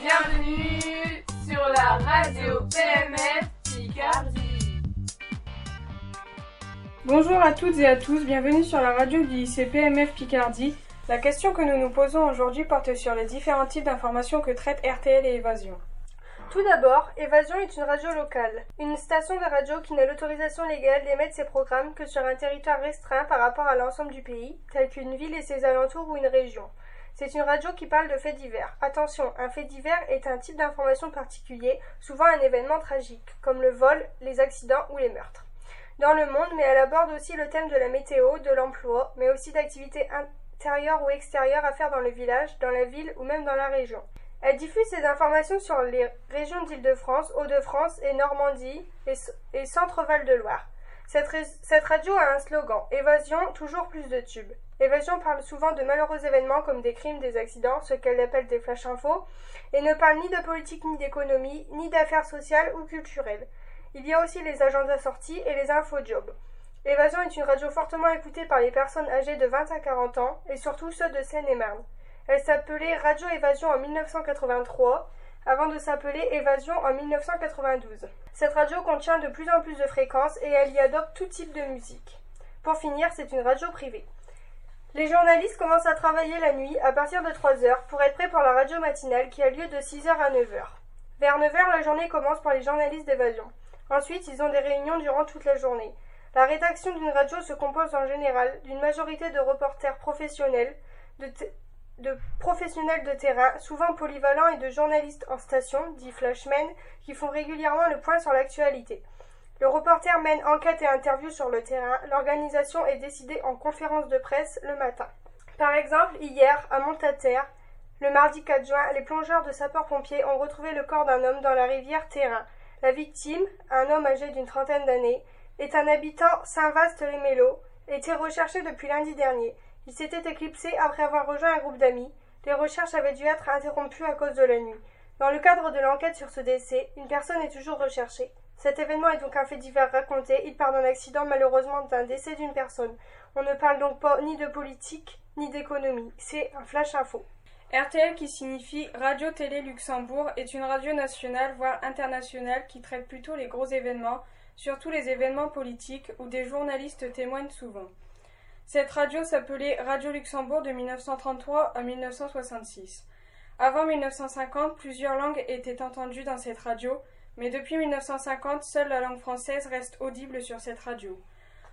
Bienvenue sur la radio PMF Picardie. Bonjour à toutes et à tous, bienvenue sur la radio du lycée PMF Picardie. La question que nous nous posons aujourd'hui porte sur les différents types d'informations que traite RTL et Évasion. Tout d'abord, Évasion est une radio locale, une station de radio qui n'a l'autorisation légale d'émettre ses programmes que sur un territoire restreint par rapport à l'ensemble du pays, tel qu'une ville et ses alentours ou une région. C'est une radio qui parle de faits divers. Attention, un fait divers est un type d'information particulier, souvent un événement tragique, comme le vol, les accidents ou les meurtres. Dans le monde, mais elle aborde aussi le thème de la météo, de l'emploi, mais aussi d'activités intérieures ou extérieures à faire dans le village, dans la ville ou même dans la région. Elle diffuse ces informations sur les régions d'Île-de-France, Hauts-de-France et Normandie et, Centre-Val de Loire. Cette, cette, radio a un slogan Évasion, toujours plus de tubes. Évasion parle souvent de malheureux événements comme des crimes, des accidents, ce qu'elle appelle des flash infos, et ne parle ni de politique, ni d'économie, ni d'affaires sociales ou culturelles. Il y a aussi les agendas sorties et les infojobs. Évasion est une radio fortement écoutée par les personnes âgées de 20 à 40 ans, et surtout ceux de Seine-et-Marne. Elle s'appelait Radio Évasion en 1983, avant de s'appeler Évasion en 1992. Cette radio contient de plus en plus de fréquences et elle y adopte tout type de musique. Pour finir, c'est une radio privée. Les journalistes commencent à travailler la nuit à partir de 3 heures pour être prêts pour la radio matinale qui a lieu de 6 heures à 9 heures. Vers 9 heures, la journée commence pour les journalistes d'évasion. Ensuite, ils ont des réunions durant toute la journée. La rédaction d'une radio se compose en général d'une majorité de reporters professionnels, de, professionnels de terrain, souvent polyvalents, et de journalistes en station, dits flashmen, qui font régulièrement le point sur l'actualité. Le reporter mène enquête et interview sur le terrain. L'organisation est décidée en conférence de presse le matin. Par exemple, hier, à Montataire, le mardi 4 juin, les plongeurs de sapeurs-pompiers ont retrouvé le corps d'un homme dans la rivière Terrain. La victime, un homme âgé d'une trentaine d'années, est un habitant Saint-Vaast-les-Mélos, était recherché depuis lundi dernier. Il s'était éclipsé après avoir rejoint un groupe d'amis. Les recherches avaient dû être interrompues à cause de la nuit. Dans le cadre de l'enquête sur ce décès, une personne est toujours recherchée. Cet événement est donc un fait divers raconté. Il part d'un accident, malheureusement d'un décès d'une personne. On ne parle donc pas ni de politique, ni d'économie. C'est un flash info. RTL, qui signifie Radio Télé Luxembourg, est une radio nationale, voire internationale, qui traite plutôt les gros événements, surtout les événements politiques, où des journalistes témoignent souvent. Cette radio s'appelait Radio Luxembourg de 1933 à 1966. Avant 1950, plusieurs langues étaient entendues dans cette radio, mais depuis 1950, seule la langue française reste audible sur cette radio.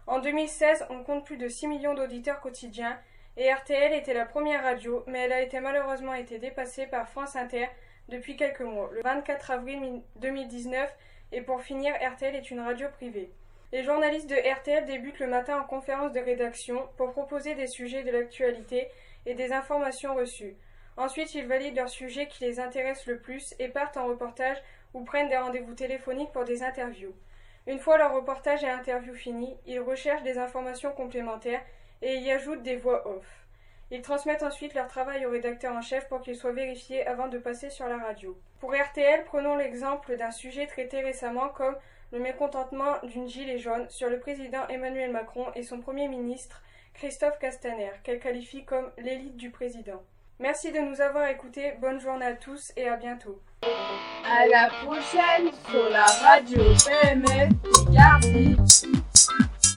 En 2016, on compte plus de 6 millions d'auditeurs quotidiens et RTL était la première radio, mais elle a été malheureusement été dépassée par France Inter depuis quelques mois, le 24 avril 2019, et pour finir, RTL est une radio privée. Les journalistes de RTL débutent le matin en conférence de rédaction pour proposer des sujets de l'actualité et des informations reçues. Ensuite, ils valident leurs sujets qui les intéressent le plus et partent en reportage ou prennent des rendez-vous téléphoniques pour des interviews. Une fois leur reportage et interview finis, ils recherchent des informations complémentaires et y ajoutent des voix off. Ils transmettent ensuite leur travail au rédacteur en chef pour qu'il soit vérifié avant de passer sur la radio. Pour RTL, prenons l'exemple d'un sujet traité récemment comme le mécontentement d'une gilet jaune sur le président Emmanuel Macron et son Premier ministre Christophe Castaner, qu'elle qualifie comme l'élite du président. Merci de nous avoir écoutés, bonne journée à tous et à bientôt. À la prochaine sur la radio.